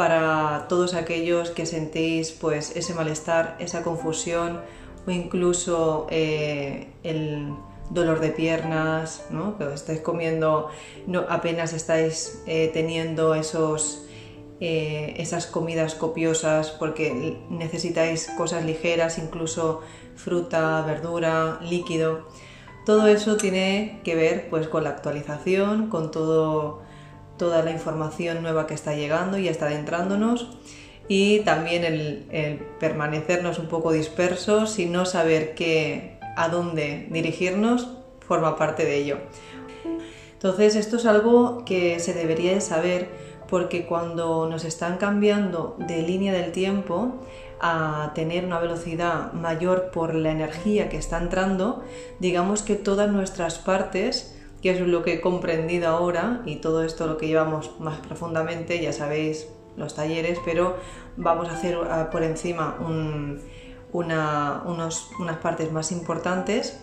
para todos aquellos que sentís pues ese malestar, esa confusión o incluso eh, el dolor de piernas, ¿no? que estáis comiendo, no, apenas estáis eh, teniendo esos, eh, esas comidas copiosas porque necesitáis cosas ligeras, incluso fruta, verdura, líquido. Todo eso tiene que ver pues, con la actualización, con todo toda la información nueva que está llegando y está adentrándonos y también el, permanecernos un poco dispersos y no saber qué, a dónde dirigirnos forma parte de ello. Entonces esto es algo que se debería de saber porque cuando nos están cambiando de línea del tiempo a tener una velocidad mayor por la energía que está entrando, digamos que todas nuestras partes que es lo que he comprendido ahora y todo esto lo que llevamos más profundamente, ya sabéis los talleres, pero vamos a hacer por encima unas partes más importantes.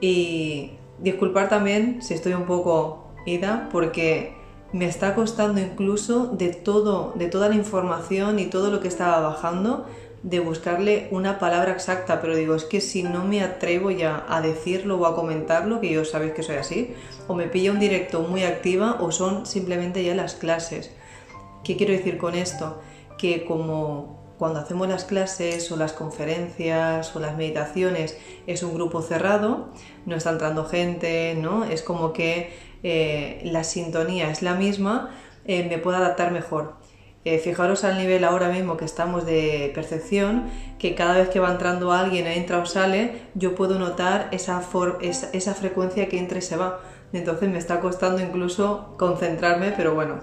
Y disculpar también si estoy un poco ida porque me está costando incluso de todo, de toda la información y todo lo que estaba bajando, de buscarle una palabra exacta, pero digo, es que si no me atrevo ya a decirlo o a comentarlo, que yo sabéis que soy así, o me pilla un directo muy activa o son simplemente ya las clases. ¿Qué quiero decir con esto? Que como cuando hacemos las clases o las conferencias o las meditaciones es un grupo cerrado, no está entrando gente, ¿no? Es como que eh, la sintonía es la misma, eh, me puedo adaptar mejor. Eh, fijaros al nivel ahora mismo que estamos de percepción, que cada vez que va entrando alguien, entra o sale, yo puedo notar esa, esa, frecuencia que entra y se va. Entonces me está costando incluso concentrarme, pero bueno,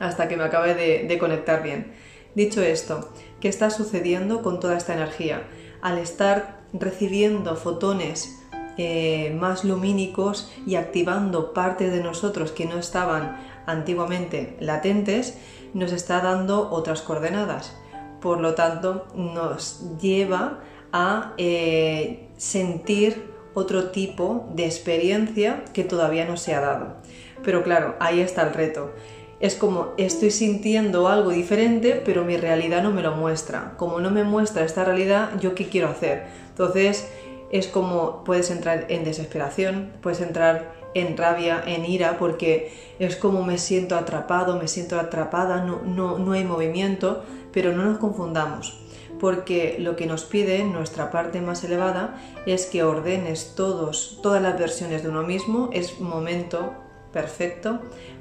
hasta que me acabe de, conectar bien. Dicho esto, ¿qué está sucediendo con toda esta energía? Al estar recibiendo fotones eh, más lumínicos y activando partes de nosotros que no estaban antiguamente latentes, nos está dando otras coordenadas. Por lo tanto, nos lleva a eh, sentir otro tipo de experiencia que todavía no se ha dado. Pero claro, ahí está el reto. Es como estoy sintiendo algo diferente, pero mi realidad no me lo muestra. Como no me muestra esta realidad, ¿yo qué quiero hacer? Entonces, es como puedes entrar en desesperación, puedes entrar en rabia, en ira, porque es como me siento atrapado, me siento atrapada, no, no, no hay movimiento, pero no nos confundamos, porque lo que nos pide nuestra parte más elevada es que ordenes todos, todas las versiones de uno mismo, es momento perfecto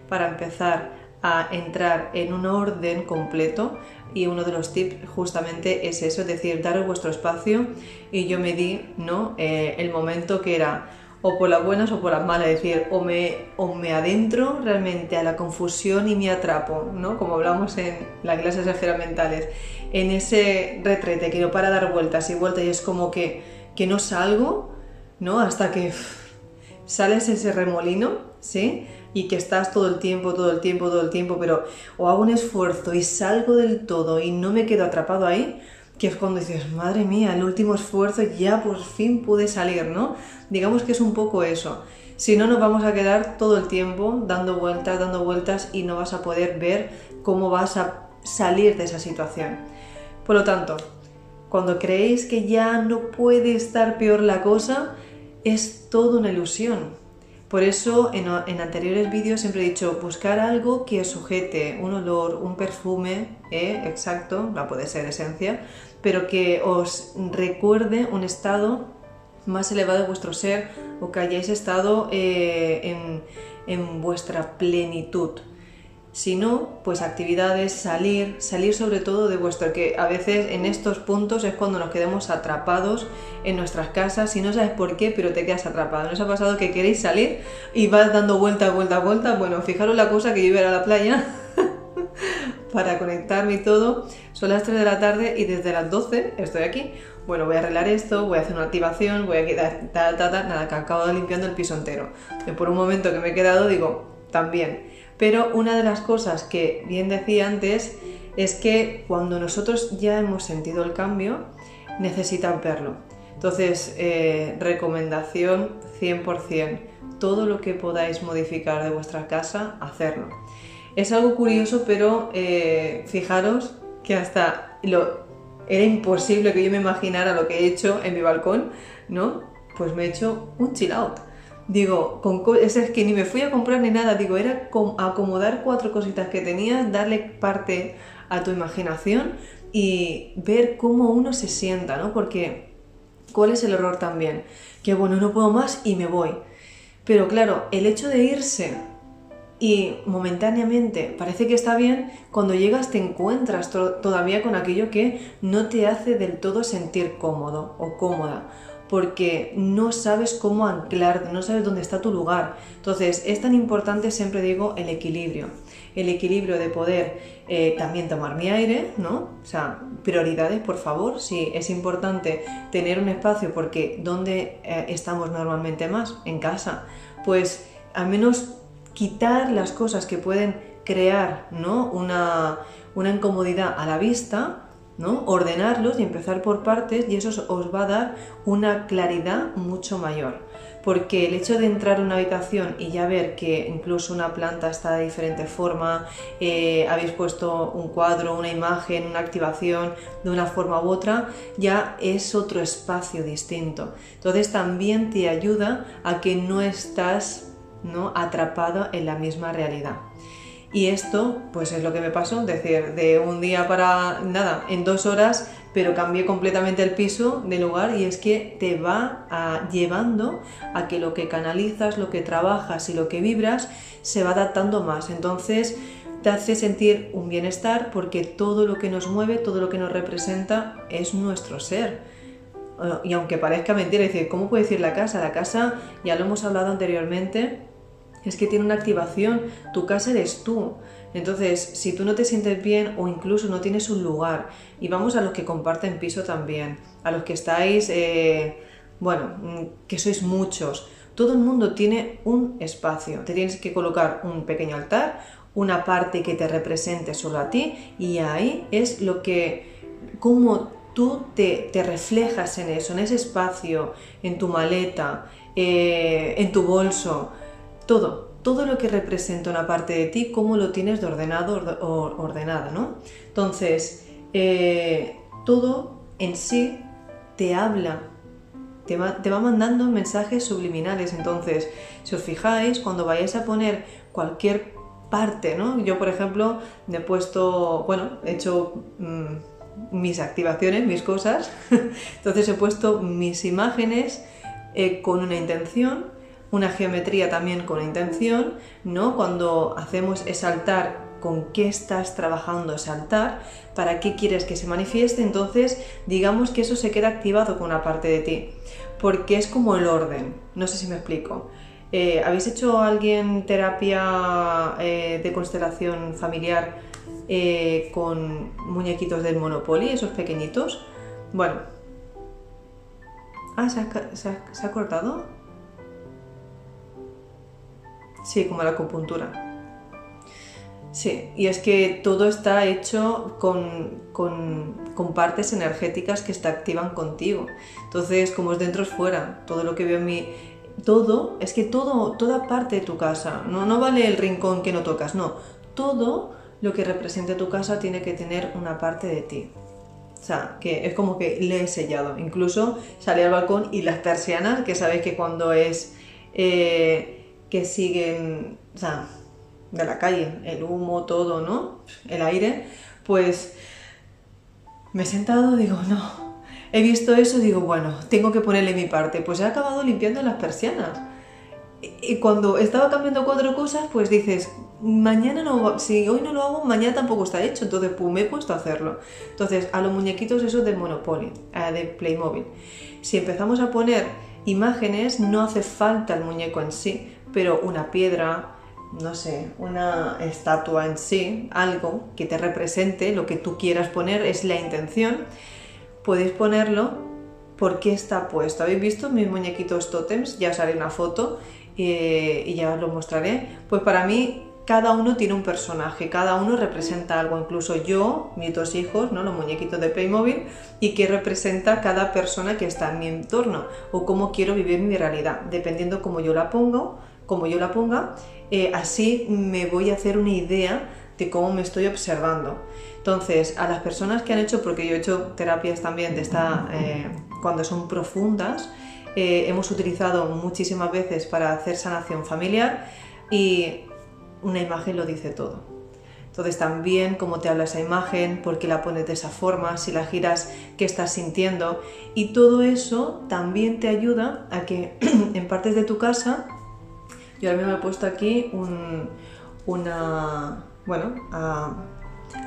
para empezar a entrar en un orden completo y uno de los tips justamente es eso, es decir, daros vuestro espacio y yo me di ¿no? Eh, el momento que era o por las buenas o por las malas, es decir, o me, o me adentro realmente a la confusión y me atrapo, ¿no? Como hablamos en las clases de esferas mentales, en ese retrete que no para dar vueltas y vueltas y es como que, que no salgo, ¿no? Hasta que sales ese remolino, ¿sí? Y que estás todo el tiempo, todo el tiempo, todo el tiempo, pero o hago un esfuerzo y salgo del todo y no me quedo atrapado ahí, que es cuando dices, madre mía, el último esfuerzo ya por fin pude salir, ¿no? Digamos que es un poco eso. Si no, nos vamos a quedar todo el tiempo dando vueltas, dando vueltas y no vas a poder ver cómo vas a salir de esa situación. Por lo tanto, cuando creéis que ya no puede estar peor la cosa, es todo una ilusión. Por eso en, anteriores vídeos siempre he dicho buscar algo que sujete un olor, un perfume, ¿eh? exacto, la puede ser esencia, pero que os recuerde un estado más elevado de vuestro ser o que hayáis estado eh, en, vuestra plenitud. Si no, pues actividades, salir, salir sobre todo de vuestro, que a veces en estos puntos es cuando nos quedamos atrapados en nuestras casas y no sabes por qué, pero te quedas atrapado. ¿No os ha pasado que queréis salir y vas dando vuelta, vuelta, vuelta? Bueno, fijaros la cosa que yo iba a la playa para conectarme y todo. Son las 3 de la tarde y desde las 12 estoy aquí. Bueno, voy a arreglar esto, voy a hacer una activación, voy a quitar, ta, ta, ta, nada, que acabo limpiando el piso entero. Y por un momento que me he quedado digo, también. Pero una de las cosas que bien decía antes es que cuando nosotros ya hemos sentido el cambio, necesitan verlo. Entonces, eh, recomendación 100%, todo lo que podáis modificar de vuestra casa, hacerlo. Es algo curioso, pero eh, fijaros que hasta lo, era imposible que yo me imaginara lo que he hecho en mi balcón, ¿no? Pues me he hecho un chill out. Digo, con es que ni me fui a comprar ni nada, digo, era acomodar cuatro cositas que tenías, darle parte a tu imaginación y ver cómo uno se sienta, ¿no? Porque, ¿cuál es el error también? Que bueno, no puedo más y me voy. Pero claro, el hecho de irse y momentáneamente parece que está bien, cuando llegas te encuentras todavía con aquello que no te hace del todo sentir cómodo o cómoda porque no sabes cómo anclarte, no sabes dónde está tu lugar. Entonces es tan importante, siempre digo, el equilibrio. El equilibrio de poder eh, también tomar mi aire, ¿no? O sea, prioridades, por favor. Sí, es importante tener un espacio porque ¿dónde eh, estamos normalmente más? En casa. Pues al menos quitar las cosas que pueden crear, ¿no? Una, una incomodidad a la vista Ordenarlos y empezar por partes y eso os va a dar una claridad mucho mayor. Porque el hecho de entrar a una habitación y ya ver que incluso una planta está de diferente forma, eh, habéis puesto un cuadro, una imagen, una activación de una forma u otra, ya es otro espacio distinto. Entonces también te ayuda a que no estás ¿no? atrapado en la misma realidad. Y esto, pues es lo que me pasó, es decir, de un día para nada, en dos horas, pero cambié completamente el piso de lugar y es que te va llevando a que lo que canalizas, lo que trabajas y lo que vibras se va adaptando más. Entonces te hace sentir un bienestar porque todo lo que nos mueve, todo lo que nos representa es nuestro ser. Y aunque parezca mentira, decir, ¿cómo puede decir la casa? La casa, ya lo hemos hablado anteriormente, es que tiene una activación, tu casa eres tú. Entonces, si tú no te sientes bien o incluso no tienes un lugar, y vamos a los que comparten piso también, a los que estáis, eh, bueno, mm, que sois muchos, todo el mundo tiene un espacio, te tienes que colocar un pequeño altar, una parte que te represente solo a ti, y ahí es lo que, como tú te, reflejas en eso, en ese espacio, en tu maleta, eh, en tu bolso, todo, todo lo que representa una parte de ti, cómo lo tienes de ordenado o ordenada, ¿no? Entonces, eh, todo en sí te habla, te va, mandando mensajes subliminales. Entonces, si os fijáis, cuando vayáis a poner cualquier parte, ¿no? Yo, por ejemplo, me he puesto, bueno, he hecho mm, mis activaciones, mis cosas, entonces he puesto mis imágenes eh, con una intención una geometría también con intención, ¿no? Cuando hacemos exaltar con qué estás trabajando saltar, para qué quieres que se manifieste, entonces digamos que eso se queda activado con una parte de ti, porque es como el orden, no sé si me explico. Eh, ¿Habéis hecho alguien terapia eh, de constelación familiar eh, con muñequitos del Monopoly, esos pequeñitos? Bueno. Ah, ¿se se ha cortado? Sí, como la acupuntura. Sí, y es que todo está hecho con, partes energéticas que se activan contigo. Entonces, como es dentro es fuera. Todo lo que veo en mi... Todo, es que todo, toda parte de tu casa, no, no vale el rincón que no tocas, no. Todo lo que represente tu casa tiene que tener una parte de ti. O sea, que es como que le he sellado. Incluso salí al balcón y las persianas, que sabéis que cuando es... Eh, que siguen, o sea, de la calle, el humo, todo, ¿no? El aire, pues me he sentado, digo, no, he visto eso, digo, bueno, tengo que ponerle mi parte, pues he acabado limpiando las persianas. Y cuando estaba cambiando cuatro cosas, pues dices, mañana no, si hoy no lo hago, mañana tampoco está hecho, entonces pues me he puesto a hacerlo. Entonces, a los muñequitos esos de Monopoly, de Playmobil, si empezamos a poner imágenes, no hace falta el muñeco en sí, pero una piedra, no sé, una estatua en sí, algo que te represente, lo que tú quieras poner, es la intención, podéis ponerlo porque está puesto. ¿Habéis visto mis muñequitos totems? Ya os haré una foto eh, y ya os lo mostraré. Pues para mí cada uno tiene un personaje, cada uno representa algo, incluso yo, mis dos hijos, ¿no? los muñequitos de Playmobil, y qué representa cada persona que está en mi entorno o cómo quiero vivir mi realidad, dependiendo cómo yo la pongo, como yo la ponga, eh, así me voy a hacer una idea de cómo me estoy observando. Entonces, a las personas que han hecho, porque yo he hecho terapias también de esta, eh, cuando son profundas, eh, hemos utilizado muchísimas veces para hacer sanación familiar y una imagen lo dice todo. Entonces también cómo te habla esa imagen, por qué la pones de esa forma, si la giras, qué estás sintiendo. Y todo eso también te ayuda a que en partes de tu casa, yo ahora mismo he puesto aquí un, una, bueno,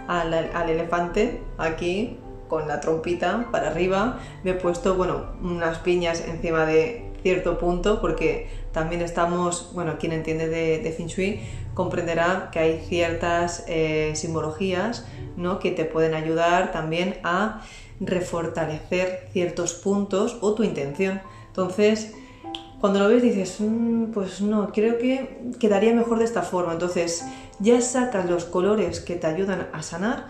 al elefante aquí con la trompita para arriba, me he puesto, bueno, unas piñas encima de cierto punto porque también estamos, bueno, quien entiende de, de Feng Shui comprenderá que hay ciertas eh, simbologías ¿no? que te pueden ayudar también a refortalecer ciertos puntos o tu intención. Entonces, cuando lo ves dices, mm, pues no, creo que quedaría mejor de esta forma. Entonces, ya sacas los colores que te ayudan a sanar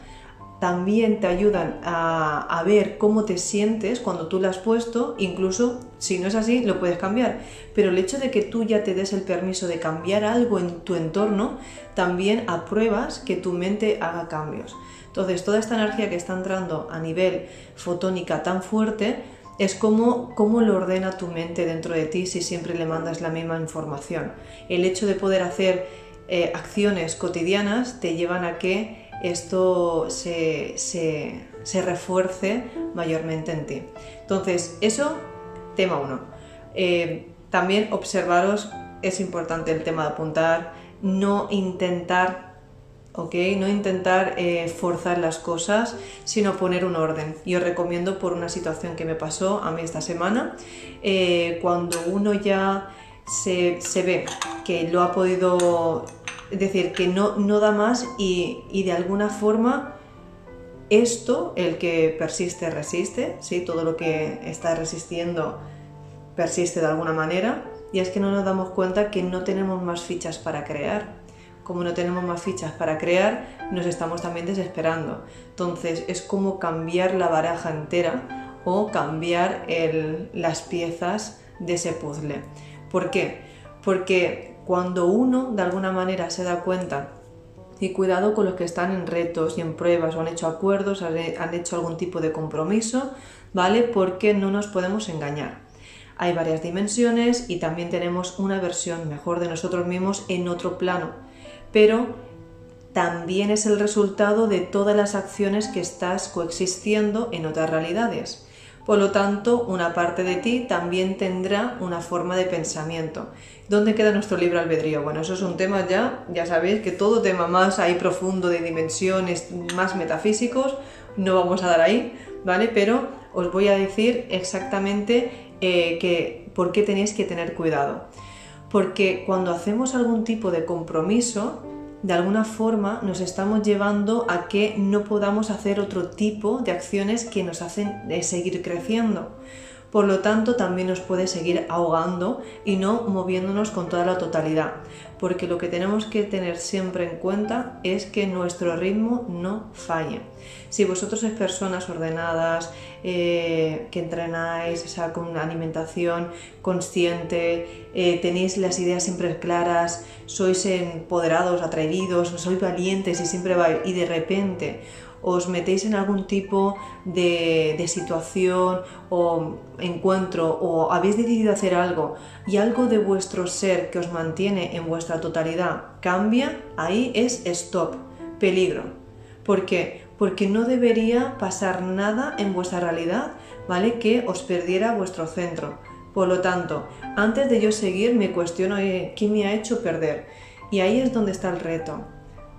también te ayudan a, ver cómo te sientes cuando tú la has puesto, incluso si no es así, lo puedes cambiar. Pero el hecho de que tú ya te des el permiso de cambiar algo en tu entorno, también apruebas que tu mente haga cambios. Entonces, toda esta energía que está entrando a nivel fotónica tan fuerte, es como cómo lo ordena tu mente dentro de ti si siempre le mandas la misma información. El hecho de poder hacer eh, acciones cotidianas te llevan a que esto se, refuerce mayormente en ti. Entonces, eso, tema uno. Eh, también observaros, es importante el tema de apuntar, no intentar ¿ok? No intentar eh, forzar las cosas, sino poner un orden. Yo recomiendo por una situación que me pasó a mí esta semana, eh, cuando uno ya se, se, ve que lo ha podido es decir, que no, no da más y, de alguna forma esto, el que persiste, resiste, ¿sí? todo lo que está resistiendo persiste de alguna manera y es que no nos damos cuenta que no tenemos más fichas para crear. Como no tenemos más fichas para crear, nos estamos también desesperando. Entonces es como cambiar la baraja entera o cambiar las piezas de ese puzzle. ¿Por qué? Porque cuando uno de alguna manera se da cuenta y cuidado con los que están en retos y en pruebas o han hecho acuerdos, han hecho algún tipo de compromiso, ¿vale? Porque no nos podemos engañar. Hay varias dimensiones y también tenemos una versión mejor de nosotros mismos en otro plano, pero también es el resultado de todas las acciones que estás coexistiendo en otras realidades. Por lo tanto, una parte de ti también tendrá una forma de pensamiento. ¿Dónde queda nuestro libre albedrío? Bueno, eso es un tema ya, ya sabéis que todo tema más ahí profundo de dimensiones, más metafísicos, no vamos a dar ahí, ¿vale? Pero os voy a decir exactamente eh, que, por qué tenéis que tener cuidado. Porque cuando hacemos algún tipo de compromiso, de alguna forma nos estamos llevando a que no podamos hacer otro tipo de acciones que nos hacen eh, seguir creciendo por lo tanto también nos puede seguir ahogando y no moviéndonos con toda la totalidad, porque lo que tenemos que tener siempre en cuenta es que nuestro ritmo no falle. Si vosotros sois personas ordenadas, eh, que entrenáis, o sea, con una alimentación consciente, eh, tenéis las ideas siempre claras, sois empoderados, atrevidos, sois valientes y siempre vais, y de repente os metéis en algún tipo de, situación o encuentro o habéis decidido hacer algo y algo de vuestro ser que os mantiene en vuestra totalidad cambia, ahí es stop, peligro. ¿Por qué? Porque no debería pasar nada en vuestra realidad, ¿vale? Que os perdiera vuestro centro. Por lo tanto, antes de yo seguir me cuestiono qué me ha hecho perder. Y ahí es donde está el reto.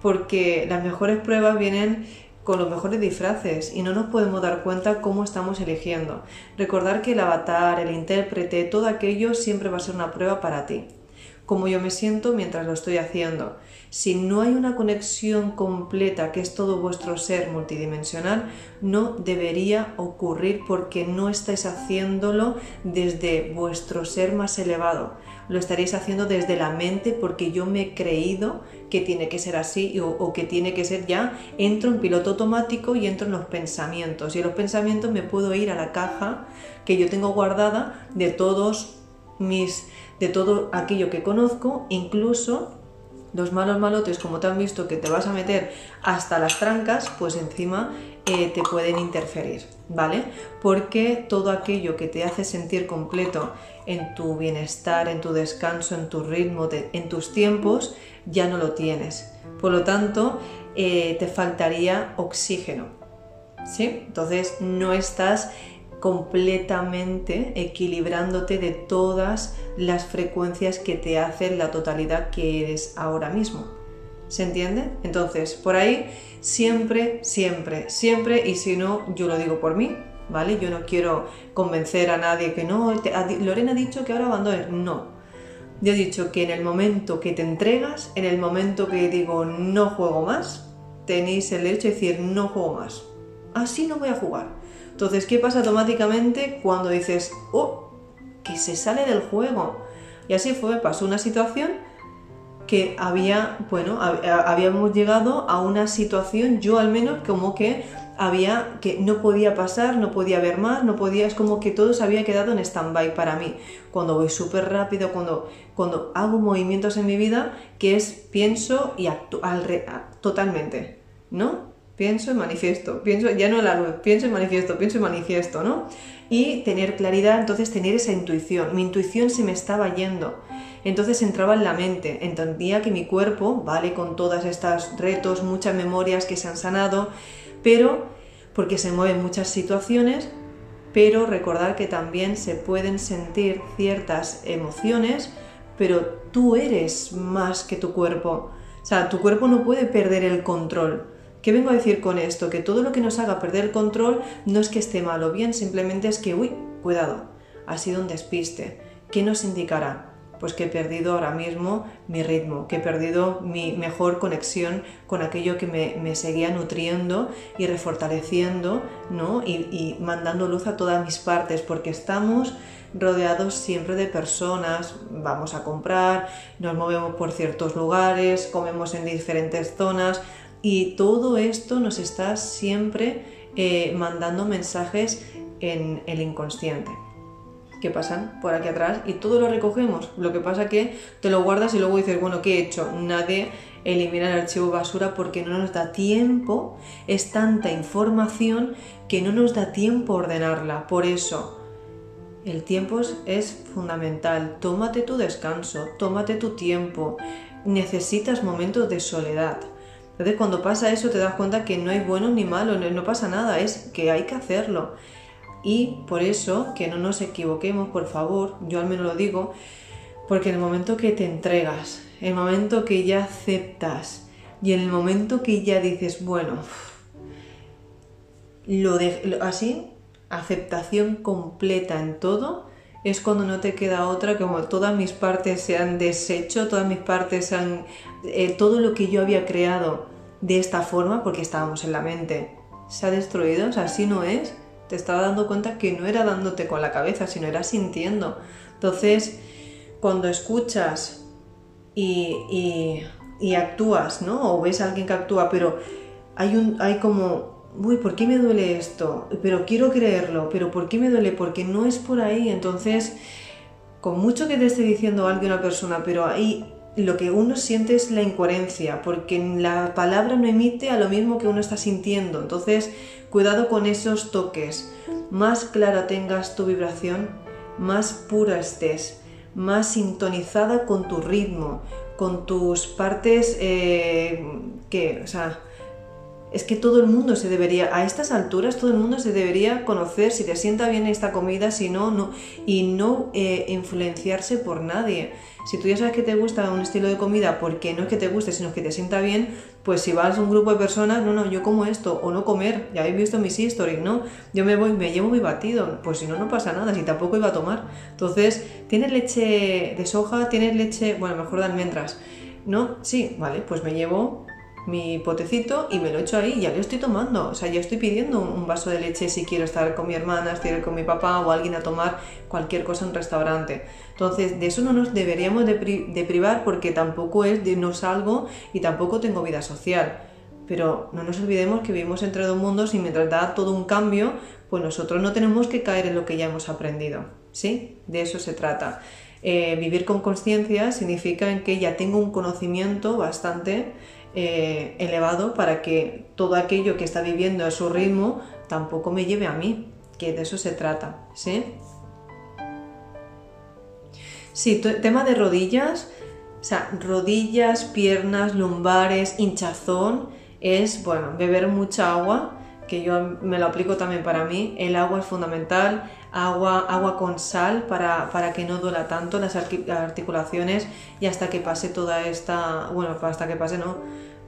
Porque las mejores pruebas vienen con los mejores disfraces y no nos podemos dar cuenta cómo estamos eligiendo. Recordar que el avatar, el intérprete, todo aquello siempre va a ser una prueba para ti. cómo yo me siento mientras lo estoy haciendo. Si no hay una conexión completa, que es todo vuestro ser multidimensional, no debería ocurrir porque no estáis haciéndolo desde vuestro ser más elevado. Lo estaréis haciendo desde la mente porque yo me he creído que tiene que ser así o, que tiene que ser ya. Entro en piloto automático y entro en los pensamientos. Y en los pensamientos me puedo ir a la caja que yo tengo guardada de todos mis de todo aquello que conozco, incluso los malos malotes, como te han visto que te vas a meter hasta las trancas, pues encima eh, te pueden interferir, ¿vale? Porque todo aquello que te hace sentir completo en tu bienestar, en tu descanso, en tu ritmo, en tus tiempos, ya no lo tienes. Por lo tanto, eh, te faltaría oxígeno, ¿sí? Entonces no estás completamente equilibrándote de todas las frecuencias que te hacen la totalidad que eres ahora mismo. ¿Se entiende? Entonces, por ahí siempre, siempre, siempre, y si no, yo lo digo por mí, ¿vale? Yo no quiero convencer a nadie que no, Lorena ha dicho que ahora abandones. No. Yo he dicho que en el momento que te entregas, en el momento que digo no juego más, tenéis el derecho de decir no juego más. Así no voy a jugar. Entonces, ¿qué pasa automáticamente cuando dices, oh, que se sale del juego? Y así fue, pasó una situación que había, bueno, habíamos llegado a una situación, yo al menos, como que había, que no podía pasar, no podía ver más, no podía, es como que todo se había quedado en stand-by para mí. Cuando voy súper rápido, cuando, cuando hago movimientos en mi vida, que es pienso y actúo totalmente, ¿no? Pienso y manifiesto, pienso, ya no la luz, pienso y manifiesto, pienso y manifiesto, ¿no? Y tener claridad, entonces tener esa intuición. Mi intuición se me estaba yendo. Entonces entraba en la mente, entendía que mi cuerpo, vale, con todas estas retos, muchas memorias que se han sanado, pero porque se mueven muchas situaciones, pero recordar que también se pueden sentir ciertas emociones, pero tú eres más que tu cuerpo. O sea, tu cuerpo no puede perder el control. ¿Qué vengo a decir con esto? Que todo lo que nos haga perder el control no es que esté mal o bien, simplemente es que, uy, cuidado, ha sido un despiste. ¿Qué nos indicará? Pues que he perdido ahora mismo mi ritmo, que he perdido mi mejor conexión con aquello que me, seguía nutriendo y refortaleciendo, ¿no? Y, y mandando luz a todas mis partes, porque estamos rodeados siempre de personas, vamos a comprar, nos movemos por ciertos lugares, comemos en diferentes zonas, y todo esto nos está siempre eh, mandando mensajes en el inconsciente que pasan por aquí atrás y todo lo recogemos. Lo que pasa que te lo guardas y luego dices, bueno, ¿qué he hecho? Nadie elimina el archivo basura porque no nos da tiempo, es tanta información que no nos da tiempo ordenarla. Por eso, el tiempo es fundamental. Tómate tu descanso, tómate tu tiempo. Necesitas momentos de soledad. Entonces cuando pasa eso te das cuenta que no hay bueno ni malo, no, pasa nada, es que hay que hacerlo. Y por eso que no nos equivoquemos, por favor, yo al menos lo digo, porque en el momento que te entregas, en el momento que ya aceptas y en el momento que ya dices, bueno, lo de, así, aceptación completa en todo, es cuando no te queda otra, como todas mis partes se han deshecho, todas mis partes han... Eh, todo lo que yo había creado de esta forma, porque estábamos en la mente, se ha destruido, o sea, así no es, te estaba dando cuenta que no era dándote con la cabeza, sino era sintiendo. Entonces, cuando escuchas y, y, y actúas, ¿no? O ves a alguien que actúa, pero hay, un, hay como uy, ¿por qué me duele esto? Pero quiero creerlo, pero ¿por qué me duele? Porque no es por ahí. Entonces, con mucho que te esté diciendo alguien una persona, pero ahí lo que uno siente es la incoherencia, porque la palabra no emite a lo mismo que uno está sintiendo. Entonces, cuidado con esos toques. Más clara tengas tu vibración, más pura estés, más sintonizada con tu ritmo, con tus partes eh, que, o sea, es que todo el mundo se debería, a estas alturas, todo el mundo se debería conocer si te sienta bien esta comida, si no, no, y no eh, influenciarse por nadie. Si tú ya sabes que te gusta un estilo de comida porque no es que te guste, sino que te sienta bien, Pues si vas a un grupo de personas, no, no, yo como esto, o no comer, ya habéis visto mis stories, ¿no? Yo me voy, me llevo mi batido, pues si no, no pasa nada, si tampoco iba a tomar. Entonces, ¿tienes leche de soja? ¿Tienes leche, bueno, mejor de almendras? ¿No? Sí, vale, pues me llevo mi potecito y me lo echo ahí, ya lo estoy tomando. O sea, ya estoy pidiendo un vaso de leche si quiero estar con mi hermana, si quiero con mi papá o alguien a tomar cualquier cosa en un restaurante. Entonces, de eso no nos deberíamos de, privar porque tampoco es de no salgo y tampoco tengo vida social. Pero no nos olvidemos que vivimos entre dos mundos y mientras da todo un cambio, pues nosotros no tenemos que caer en lo que ya hemos aprendido. ¿Sí? De eso se trata. Eh, vivir con conciencia significa que ya tengo un conocimiento bastante eh, elevado para que todo aquello que está viviendo a su ritmo tampoco me lleve a mí, que de eso se trata, ¿sí? Sí, tema de rodillas, o sea, rodillas, piernas, lumbares, hinchazón, es, bueno, beber mucha agua, que yo me lo aplico también para mí, el agua es fundamental, agua, agua con sal para, para que no duela tanto las articulaciones y hasta que pase toda esta, bueno, hasta que pase, no,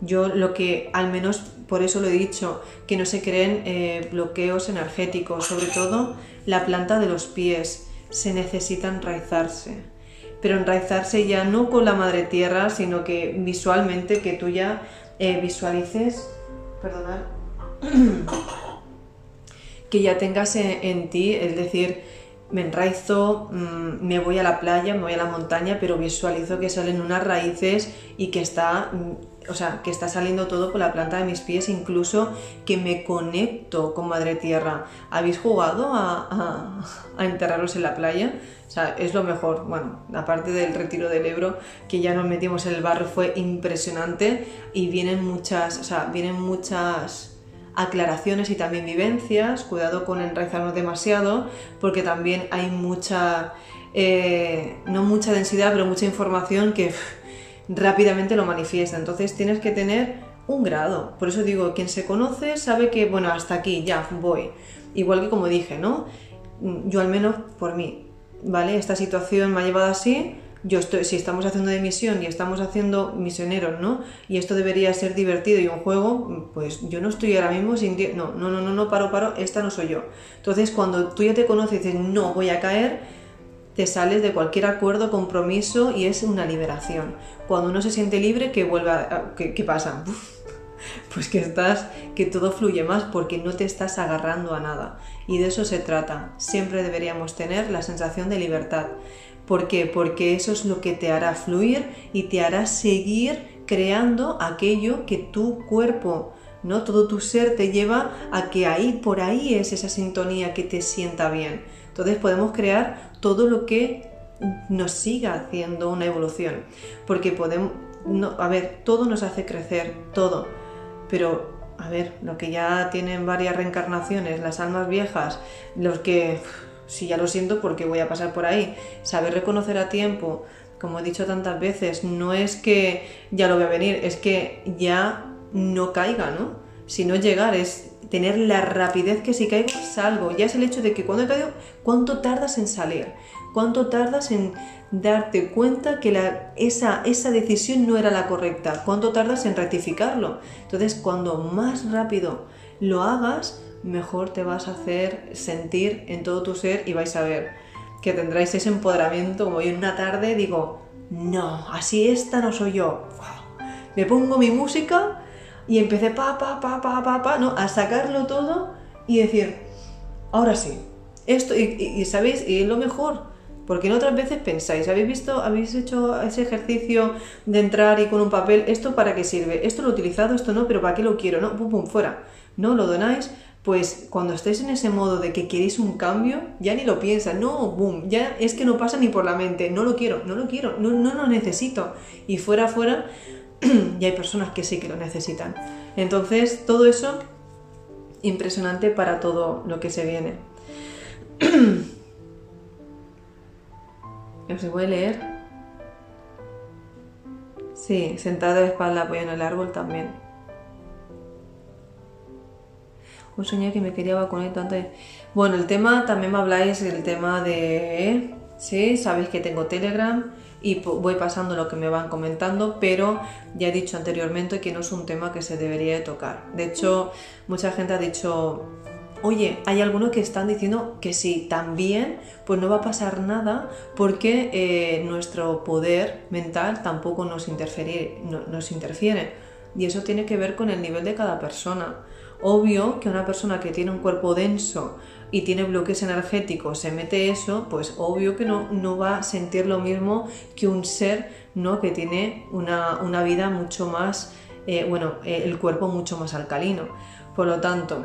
yo lo que, al menos por eso lo he dicho, que no se creen eh, bloqueos energéticos, sobre todo la planta de los pies, se necesita enraizarse. Pero enraizarse ya no con la madre tierra, sino que visualmente, que tú ya eh, visualices, perdonad, que ya tengas en, ti, es decir, me enraizo, mm, me voy a la playa, me voy a la montaña, pero visualizo que salen unas raíces y que está mm, o sea, que está saliendo todo por la planta de mis pies, incluso que me conecto con Madre Tierra. ¿Habéis jugado a, enterraros en la playa? O sea, es lo mejor. Bueno, aparte del retiro del Ebro, que ya nos metimos en el barro, fue impresionante y vienen muchas, o sea, vienen muchas aclaraciones y también vivencias. Cuidado con enraizarnos demasiado, porque también hay mucha, eh, no mucha densidad, pero mucha información que rápidamente lo manifiesta. Entonces tienes que tener un grado. Por eso digo, quien se conoce sabe que, bueno, hasta aquí, ya voy. Igual que como dije, ¿no? Yo al menos por mí, ¿vale? Esta situación me ha llevado así. Yo estoy, si estamos haciendo de misión y estamos haciendo misioneros, ¿no? Y esto debería ser divertido y un juego, pues yo no estoy ahora mismo sin... No, no, no, no, no, paro, paro, esta no soy yo. Entonces cuando tú ya te conoces y dices, no voy a caer, te sales de cualquier acuerdo, compromiso y es una liberación. Cuando uno se siente libre, ¿qué, vuelve ¿qué, pasa? pues que estás, que todo fluye más porque no te estás agarrando a nada. Y de eso se trata. Siempre deberíamos tener la sensación de libertad. ¿Por qué? Porque eso es lo que te hará fluir y te hará seguir creando aquello que tu cuerpo, ¿no? Todo tu ser te lleva a que ahí, por ahí es esa sintonía que te sienta bien. Entonces podemos crear todo lo que nos siga haciendo una evolución. Porque podemos, a ver, todo nos hace crecer, todo. Pero, a ver, lo que ya tienen varias reencarnaciones, las almas viejas, los que, si ya lo siento porque voy a pasar por ahí, saber reconocer a tiempo, como he dicho tantas veces, no es que ya lo voy a venir, es que ya no caiga, ¿no? Si no llegar, es tener la rapidez que si caigo salgo. Ya es el hecho de que cuando he caído, ¿cuánto tardas en salir? ¿Cuánto tardas en darte cuenta que la, esa, esa decisión no era la correcta? ¿Cuánto tardas en rectificarlo? Entonces, cuando más rápido lo hagas, mejor te vas a hacer sentir en todo tu ser y vais a ver que tendráis ese empoderamiento como yo en una tarde digo, no, así esta no soy yo. Me pongo mi música y empecé pa, pa, pa, pa, pa, pa, a sacarlo todo y decir, ahora sí, esto, y, sabéis, y es lo mejor, porque en otras veces pensáis, ¿habéis visto, habéis hecho ese ejercicio de entrar y con un papel, ¿esto para qué sirve? Esto lo he utilizado, esto no, pero ¿para qué lo quiero? No, pum, pum, fuera. No, lo donáis, pues cuando estéis en ese modo de que queréis un cambio, ya ni lo piensas, no, boom, ya es que no pasa ni por la mente, no lo quiero, no lo quiero, no, lo necesito. Y fuera, fuera, y hay personas que sí que lo necesitan. Entonces, todo eso impresionante para todo lo que se viene. ¿Se puede leer? Sí, sentada de espalda apoyado en el árbol también. Un sueño que me quería vacunar tanto. Bueno, el tema, también me habláis del tema de ¿sí? Sabéis que tengo Telegram y voy pasando lo que me van comentando, pero ya he dicho anteriormente que no es un tema que se debería de tocar. De hecho, mucha gente ha dicho, oye, hay algunos que están diciendo que sí, también, pues no va a pasar nada porque eh, nuestro poder mental tampoco nos, nos interfiere. Y eso tiene que ver con el nivel de cada persona. Obvio que una persona que tiene un cuerpo denso y tiene bloques energéticos, se mete eso, pues obvio que no, no va a sentir lo mismo que un ser ¿no? que tiene una, vida mucho más, eh, bueno, eh, el cuerpo mucho más alcalino. Por lo tanto,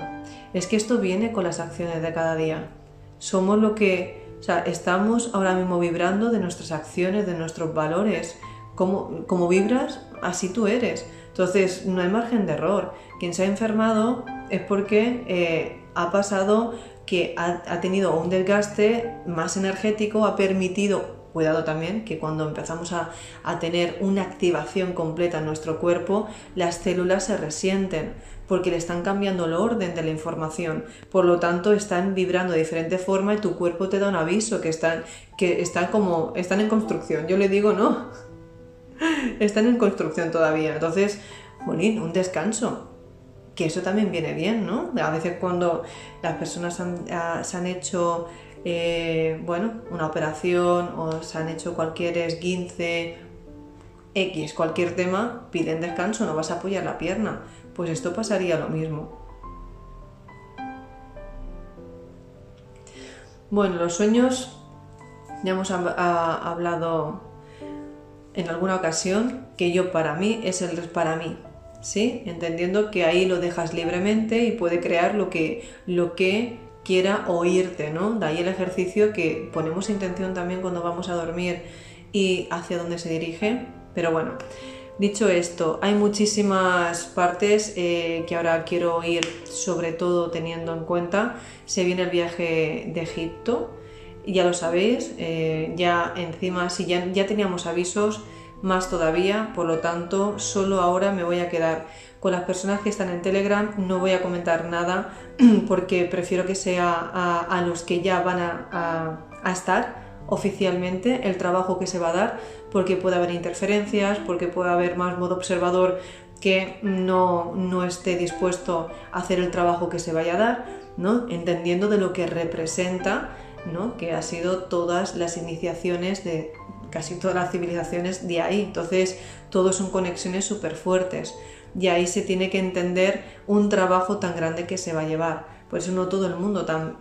es que esto viene con las acciones de cada día. Somos lo que, o sea, estamos ahora mismo vibrando de nuestras acciones, de nuestros valores. Como, como vibras, así tú eres. Entonces, no hay margen de error. Quien se ha enfermado es porque eh, ha pasado que ha, tenido un desgaste más energético, ha permitido cuidado también que cuando empezamos a, tener una activación completa en nuestro cuerpo, las células se resienten porque le están cambiando el orden de la información. Por lo tanto, están vibrando de diferente forma y tu cuerpo te da un aviso que están, que están como, están en construcción. Yo le digo, no, están en construcción todavía. Entonces, jolín, un descanso que eso también viene bien, ¿no? A veces cuando las personas ah, se han hecho, eh, bueno, una operación o se han hecho cualquier esguince, X, cualquier tema, piden descanso, no vas a apoyar la pierna. Pues esto pasaría lo mismo. Bueno, los sueños, ya hemos hablado en alguna ocasión que yo para mí es el para mí, ¿sí? Entendiendo que ahí lo dejas libremente y puede crear lo que, lo que quiera oírte, ¿no? De ahí el ejercicio que ponemos intención también cuando vamos a dormir y hacia dónde se dirige. Pero bueno, dicho esto, hay muchísimas partes eh, que ahora quiero ir sobre todo teniendo en cuenta. Se viene el viaje de Egipto, ya lo sabéis, eh, ya encima, si ya, ya teníamos avisos, más todavía, por lo tanto, solo ahora me voy a quedar con las personas que están en Telegram, no voy a comentar nada porque prefiero que sea a, los que ya van a, estar oficialmente el trabajo que se va a dar, porque puede haber interferencias, porque puede haber más modo observador que no, no esté dispuesto a hacer el trabajo que se vaya a dar, ¿no? entendiendo de lo que representa, ¿no? que ha sido todas las iniciaciones de casi todas las civilizaciones de ahí. Entonces, todos son conexiones súper fuertes. Y ahí se tiene que entender un trabajo tan grande que se va a llevar. Por eso no todo el mundo tan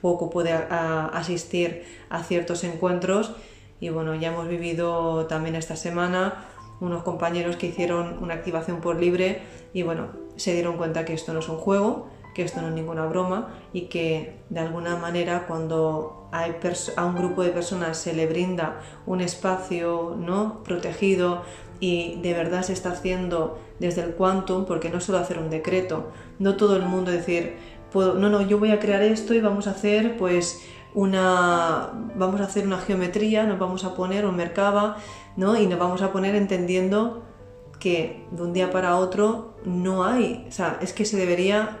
poco puede asistir a ciertos encuentros. Y bueno, ya hemos vivido también esta semana unos compañeros que hicieron una activación por libre y bueno, se dieron cuenta que esto no es un juego, que esto no es ninguna broma y que de alguna manera cuando a un grupo de personas se le brinda un espacio ¿no? protegido y de verdad se está haciendo desde el quantum, porque no solo hacer un decreto, no todo el mundo decir, no, no, yo voy a crear esto y vamos a hacer pues una, vamos a hacer una geometría, nos vamos a poner un mercaba, ¿no? Y nos vamos a poner entendiendo que de un día para otro no hay, o sea, es que se debería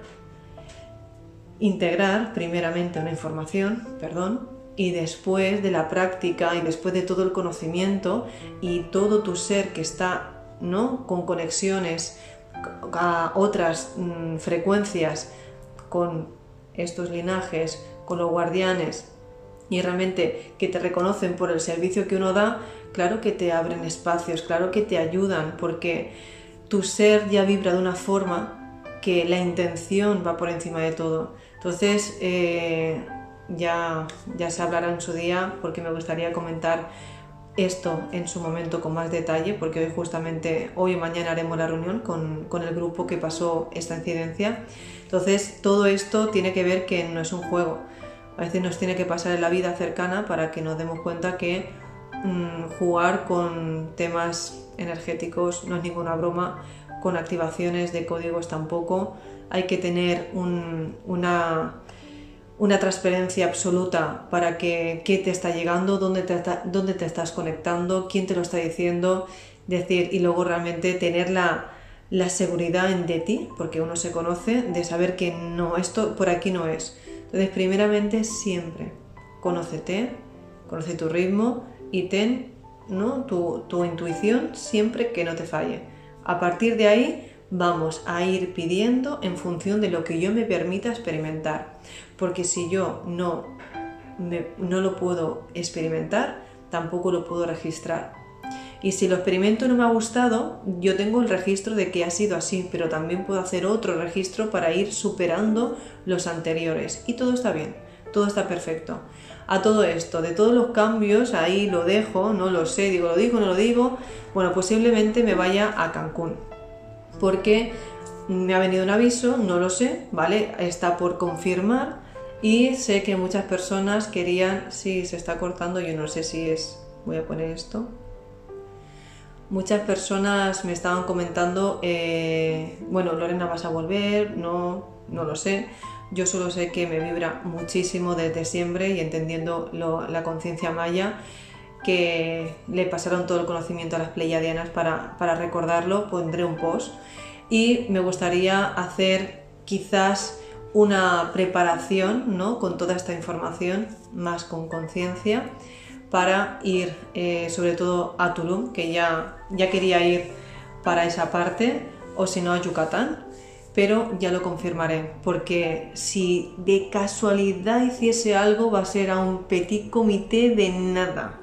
integrar primeramente una información, perdón, y después de la práctica y después de todo el conocimiento y todo tu ser que está ¿no? con conexiones a otras mm, frecuencias con estos linajes, con los guardianes y realmente que te reconocen por el servicio que uno da, claro que te abren espacios, claro que te ayudan porque tu ser ya vibra de una forma que la intención va por encima de todo. Entonces, eh, ya, ya se hablará en su día porque me gustaría comentar esto en su momento con más detalle porque hoy justamente, hoy y mañana haremos la reunión con, con, el grupo que pasó esta incidencia. Entonces, todo esto tiene que ver que no es un juego. A veces nos tiene que pasar en la vida cercana para que nos demos cuenta que mm, jugar con temas energéticos no es ninguna broma, con activaciones de códigos tampoco hay que tener una, una transparencia absoluta para que qué te está llegando, dónde te, dónde te estás conectando, quién te lo está diciendo, decir, y luego realmente tener la, la seguridad en de ti, porque uno se conoce, de saber que no, esto por aquí no es. Entonces, primeramente, siempre conócete, conoce tu ritmo y ten ¿no? tu, tu intuición siempre que no te falle. A partir de ahí vamos a ir pidiendo en función de lo que yo me permita experimentar. Porque si yo no, no lo puedo experimentar, tampoco lo puedo registrar. Y si lo experimento no me ha gustado, yo tengo el registro de que ha sido así, pero también puedo hacer otro registro para ir superando los anteriores. Y todo está bien, todo está perfecto. A todo esto, de todos los cambios, ahí lo dejo, no lo sé, digo, lo digo, no lo digo, bueno, posiblemente me vaya a Cancún. Porque me ha venido un aviso, no lo sé, ¿vale? Está por confirmar y sé que muchas personas querían, sí, se está cortando, yo no sé si es, voy a poner esto, Muchas personas me estaban comentando, eh, bueno, Lorena vas a volver, no, no lo sé. Yo solo sé que me vibra muchísimo desde siempre y entendiendo la conciencia maya, que le pasaron todo el conocimiento a las pleiadianas para, para recordarlo, pondré un post. Y me gustaría hacer quizás una preparación ¿no? con toda esta información, más con conciencia para ir eh, sobre todo a Tulum, que ya, ya quería ir para esa parte, o si no a Yucatán, pero ya lo confirmaré, porque si de casualidad hiciese algo va a ser a un petit comité de nada.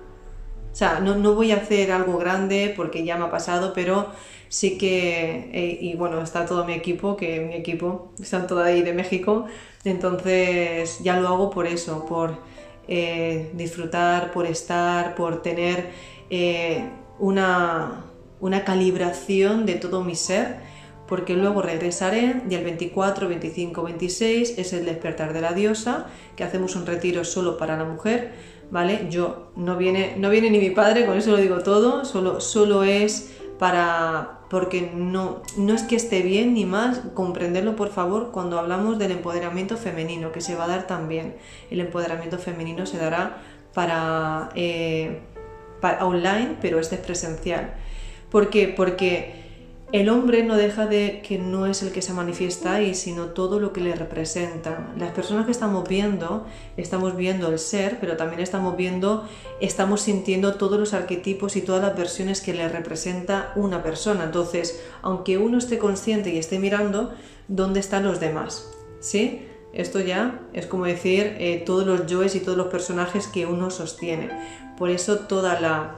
O sea, no, no voy a hacer algo grande porque ya me ha pasado, pero sí que, eh, y bueno, está todo mi equipo, que mi equipo están todos ahí de México, entonces ya lo hago por eso, por eh, disfrutar, por estar, por tener eh, una, una calibración de todo mi ser, porque luego regresaré y el 24, 25, 26 es el despertar de la diosa, que hacemos un retiro solo para la mujer, ¿vale? Yo no viene, no viene ni mi padre, con eso lo digo todo, solo, solo es para porque no, no es que esté bien ni mal, comprenderlo por favor cuando hablamos del empoderamiento femenino, que se va a dar también. El empoderamiento femenino se dará para, eh, para online, pero este es presencial. ¿Por qué? Porque el hombre no deja de que no es el que se manifiesta ahí, sino todo lo que le representa. Las personas que estamos viendo, estamos viendo el ser, pero también estamos viendo, estamos sintiendo todos los arquetipos y todas las versiones que le representa una persona. Entonces, aunque uno esté consciente y esté mirando, ¿dónde están los demás? ¿Sí? Esto ya es como decir eh, todos los yoes y todos los personajes que uno sostiene. Por eso toda la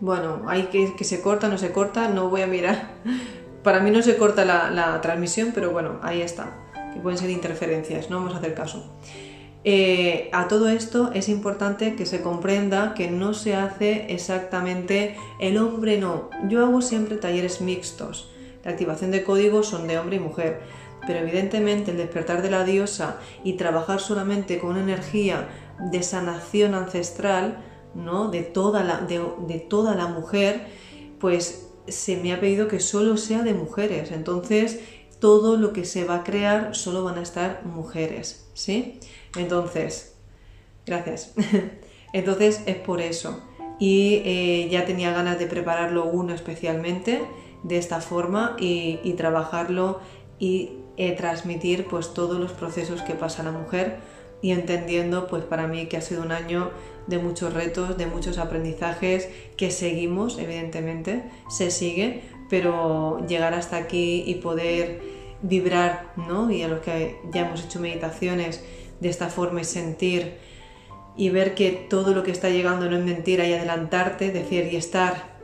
bueno, hay que, que se corta, no se corta, no voy a mirar. Para mí no se corta la, transmisión, pero bueno, ahí está. Que pueden ser interferencias, no vamos a hacer caso. Eh, a todo esto es importante que se comprenda que no se hace exactamente el hombre no. Yo hago siempre talleres mixtos. La activación de códigos son de hombre y mujer. Pero evidentemente el despertar de la diosa y trabajar solamente con una energía de sanación ancestral ¿no? de, toda la, de, toda la mujer, pues se me ha pedido que solo sea de mujeres. Entonces, todo lo que se va a crear solo van a estar mujeres, ¿sí? Entonces, gracias. Entonces es por eso. Y eh, ya tenía ganas de prepararlo uno especialmente de esta forma y, trabajarlo y eh, transmitir pues todos los procesos que pasa la mujer y entendiendo pues para mí que ha sido un año de muchos retos, de muchos aprendizajes que seguimos, evidentemente, se sigue, pero llegar hasta aquí y poder vibrar, ¿no? Y a los que ya hemos hecho meditaciones de esta forma y sentir y ver que todo lo que está llegando no es mentira y adelantarte, decir, y estar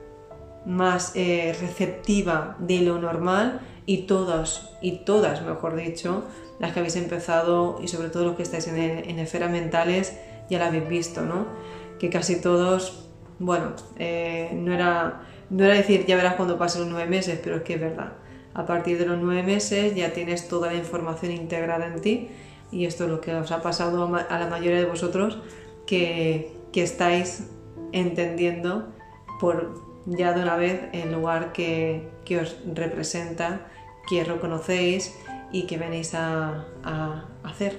más eh, receptiva de lo normal y todas, y todas, mejor dicho, las que habéis empezado y sobre todo los que estáis en, en esferas mentales, ya la habéis visto, ¿no? Que casi todos, bueno, eh, no, era, no era decir ya verás cuando pasen los nueve meses, pero es que es verdad. A partir de los nueve meses ya tienes toda la información integrada en ti y esto es lo que os ha pasado a la mayoría de vosotros que, que estáis entendiendo por ya de una vez el lugar que, que os representa, que reconocéis y que venís a, a hacer